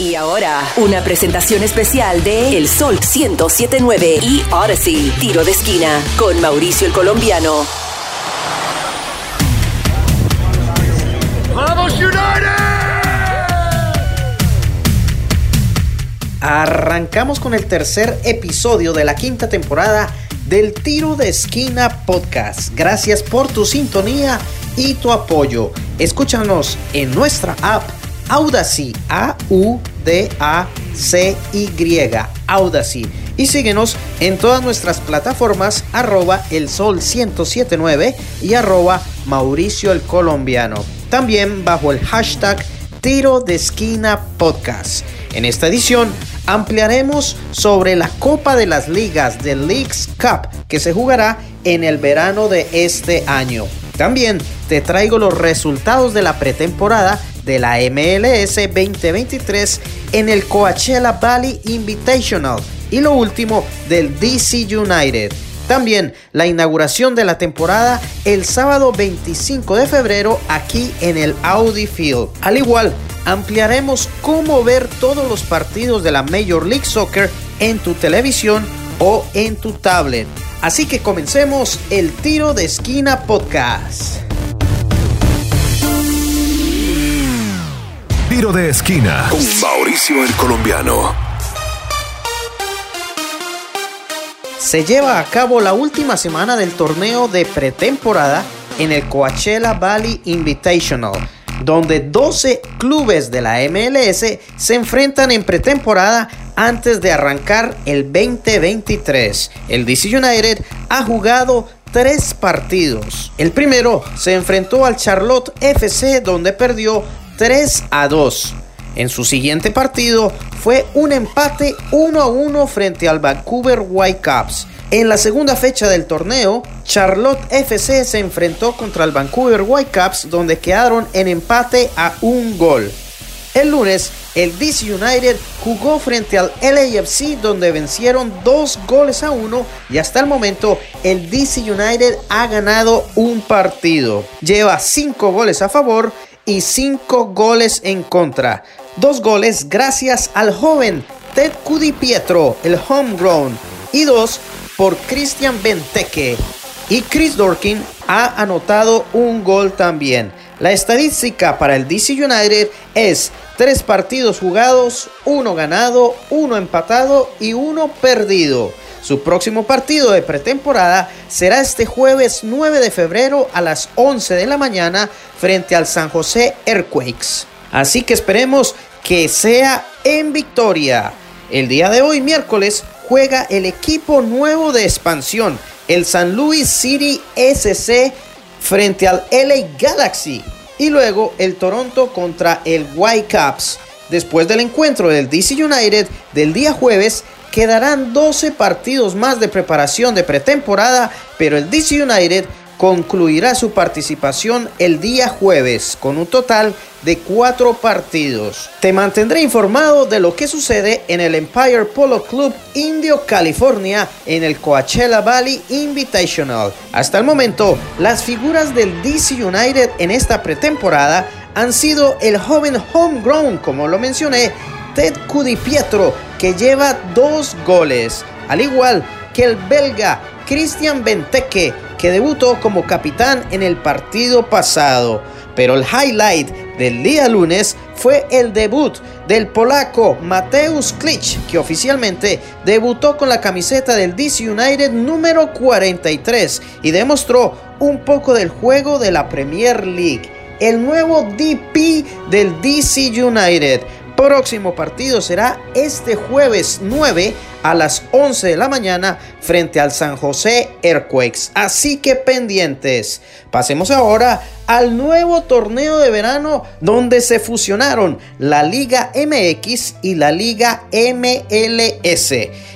Y ahora, una presentación especial de El Sol 1079 y Odyssey, tiro de esquina, con Mauricio el Colombiano. ¡Vamos United! Arrancamos con el tercer episodio de la quinta temporada del Tiro de Esquina Podcast. Gracias por tu sintonía y tu apoyo. Escúchanos en nuestra app Audacy, A-U-D-A-C-Y, Audacy. Y síguenos en todas nuestras plataformas arroba el sol 1079 y arroba Mauricio el Colombiano. También bajo el hashtag Tiro de Esquina Podcast. En esta edición ampliaremos sobre la Copa de las Ligas de Leagues Cup que se jugará en el verano de este año. También te traigo los resultados de la pretemporada de la MLS 2023 en el Coachella Valley Invitational y lo último del DC United. También la inauguración de la temporada el sábado 25 de febrero aquí en el Audi Field. Al igual, ampliaremos cómo ver todos los partidos de la Major League Soccer en tu televisión o en tu tablet. Así que comencemos el tiro de esquina podcast. Tiro de esquina con Mauricio el Colombiano. Se lleva a cabo la última semana del torneo de pretemporada en el Coachella Valley Invitational, donde 12 clubes de la MLS se enfrentan en pretemporada antes de arrancar el 2023. El DC United ha jugado tres partidos. El primero se enfrentó al Charlotte FC donde perdió 3 a 2. En su siguiente partido fue un empate 1 a 1 frente al Vancouver Whitecaps. En la segunda fecha del torneo, Charlotte FC se enfrentó contra el Vancouver Whitecaps donde quedaron en empate a un gol. El lunes, el DC United jugó frente al LAFC donde vencieron dos goles a uno y hasta el momento el DC United ha ganado un partido. Lleva cinco goles a favor y 5 goles en contra. Dos goles gracias al joven Ted Pietro, el homegrown, y dos por Christian Benteke. Y Chris Dorkin ha anotado un gol también. La estadística para el DC United es tres partidos jugados, uno ganado, uno empatado y uno perdido. Su próximo partido de pretemporada será este jueves 9 de febrero a las 11 de la mañana frente al San José Earthquakes. Así que esperemos que sea en victoria. El día de hoy, miércoles, juega el equipo nuevo de expansión, el San Luis City SC frente al LA Galaxy y luego el Toronto contra el Whitecaps. Después del encuentro del DC United del día jueves, quedarán 12 partidos más de preparación de pretemporada, pero el DC United concluirá su participación el día jueves con un total de cuatro partidos. Te mantendré informado de lo que sucede en el Empire Polo Club Indio, California, en el Coachella Valley Invitational. Hasta el momento, las figuras del DC United en esta pretemporada han sido el joven homegrown, como lo mencioné, Ted Cudipietro, que lleva dos goles, al igual que el belga Christian Benteke, que debutó como capitán en el partido pasado. Pero el highlight del día lunes fue el debut del polaco Mateusz Klich, que oficialmente debutó con la camiseta del DC United número 43 y demostró un poco del juego de la Premier League. El nuevo DP del DC United próximo partido será este jueves 9 a las 11 de la mañana frente al San José Earthquakes. Así que pendientes. Pasemos ahora al nuevo torneo de verano donde se fusionaron la Liga MX y la Liga MLS.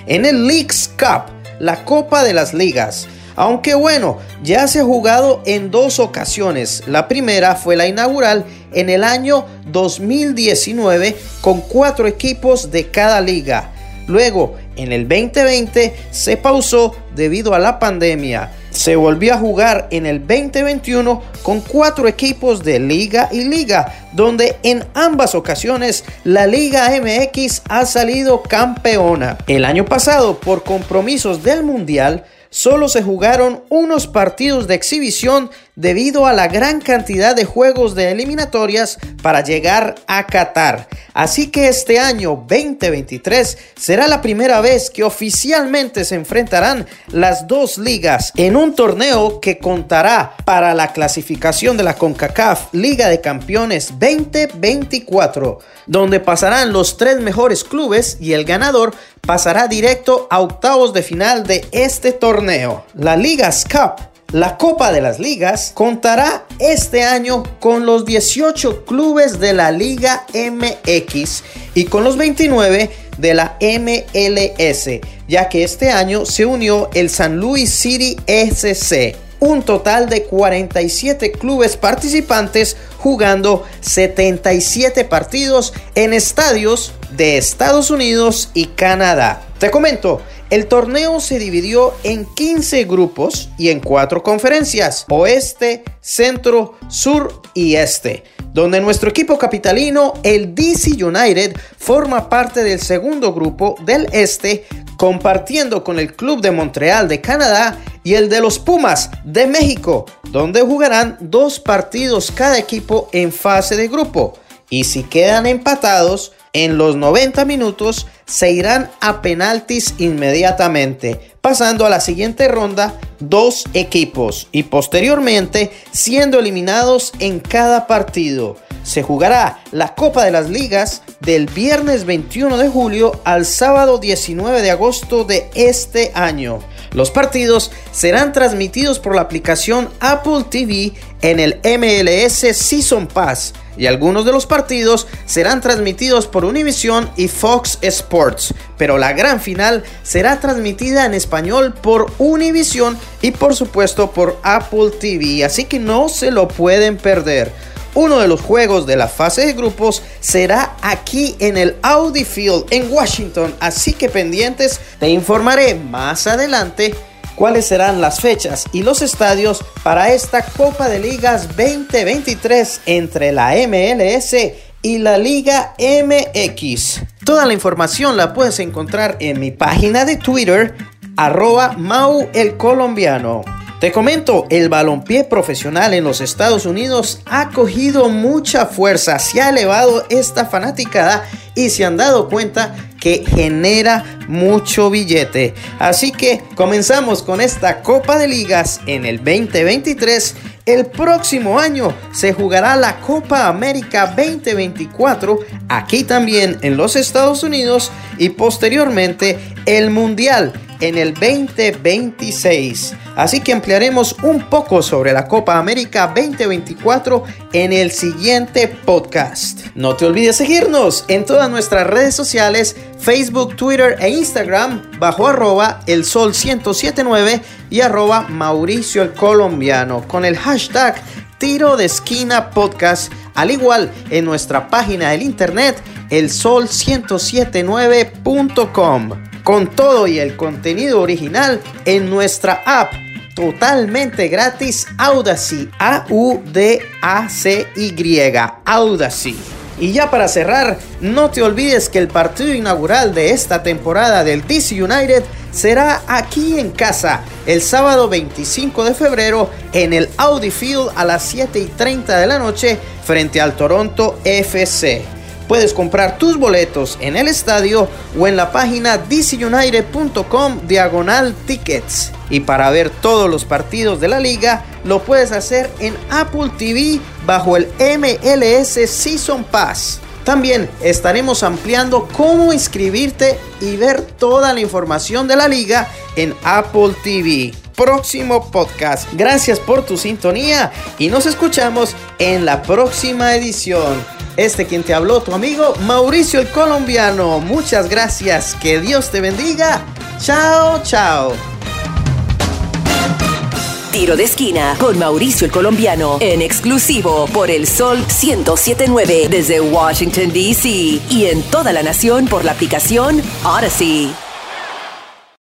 En el Leagues Cup, la Copa de las Ligas. Aunque bueno, ya se ha jugado en dos ocasiones. La primera fue la inaugural en el año 2019 con cuatro equipos de cada liga. Luego, en el 2020 se pausó debido a la pandemia. Se volvió a jugar en el 2021 con cuatro equipos de liga y liga, donde en ambas ocasiones la Liga MX ha salido campeona. El año pasado, por compromisos del Mundial, solo se jugaron unos partidos de exhibición debido a la gran cantidad de juegos de eliminatorias para llegar a Qatar. Así que este año 2023 será la primera vez que oficialmente se enfrentarán las dos ligas en un torneo que contará para la clasificación de la CONCACAF Liga de Campeones 2024, donde pasarán los tres mejores clubes y el ganador pasará directo a octavos de final de este torneo. La Ligas Cup la Copa de las Ligas contará este año con los 18 clubes de la Liga MX y con los 29 de la MLS, ya que este año se unió el San Luis City SC. Un total de 47 clubes participantes jugando 77 partidos en estadios de Estados Unidos y Canadá. Te comento, el torneo se dividió en 15 grupos y en cuatro conferencias, oeste, centro, sur y este, donde nuestro equipo capitalino, el DC United, forma parte del segundo grupo del este, compartiendo con el Club de Montreal de Canadá y el de los Pumas de México, donde jugarán dos partidos cada equipo en fase de grupo. Y si quedan empatados, en los 90 minutos se irán a penaltis inmediatamente, pasando a la siguiente ronda dos equipos y posteriormente siendo eliminados en cada partido. Se jugará la Copa de las Ligas del viernes 21 de julio al sábado 19 de agosto de este año. Los partidos serán transmitidos por la aplicación Apple TV en el MLS Season Pass y algunos de los partidos serán transmitidos por Univision y Fox Sports, pero la gran final será transmitida en español por Univision y por supuesto por Apple TV, así que no se lo pueden perder. Uno de los juegos de la fase de grupos será aquí en el Audi Field en Washington, así que pendientes, te informaré más adelante cuáles serán las fechas y los estadios para esta Copa de Ligas 2023 entre la MLS y la Liga MX. Toda la información la puedes encontrar en mi página de Twitter, arroba Mau el Colombiano. Te comento, el balompié profesional en los Estados Unidos ha cogido mucha fuerza, se ha elevado esta fanaticada y se han dado cuenta que genera mucho billete. Así que comenzamos con esta Copa de Ligas en el 2023. El próximo año se jugará la Copa América 2024 aquí también en los Estados Unidos y posteriormente el Mundial en el 2026. Así que ampliaremos un poco sobre la Copa América 2024 en el siguiente podcast. No te olvides seguirnos en todas nuestras redes sociales, Facebook, Twitter e Instagram bajo arroba el sol 1079 y arroba Mauricio el Colombiano con el hashtag tiro de esquina podcast, al igual en nuestra página del internet el sol 1079.com con todo y el contenido original en nuestra app totalmente gratis Audacy, A-U-D-A-C-Y, Audacy. Y ya para cerrar, no te olvides que el partido inaugural de esta temporada del DC United será aquí en casa el sábado 25 de febrero en el Audi Field a las 7 y 30 de la noche frente al Toronto FC. Puedes comprar tus boletos en el estadio o en la página dcunited.com diagonal tickets. Y para ver todos los partidos de la liga, lo puedes hacer en Apple TV bajo el MLS Season Pass. También estaremos ampliando cómo inscribirte y ver toda la información de la liga en Apple TV. Próximo podcast. Gracias por tu sintonía y nos escuchamos en la próxima edición. Este quien te habló, tu amigo Mauricio el Colombiano. Muchas gracias. Que Dios te bendiga. Chao, chao. Tiro de esquina con Mauricio el Colombiano en exclusivo por el Sol 1079 desde Washington, D.C. y en toda la nación por la aplicación Odyssey.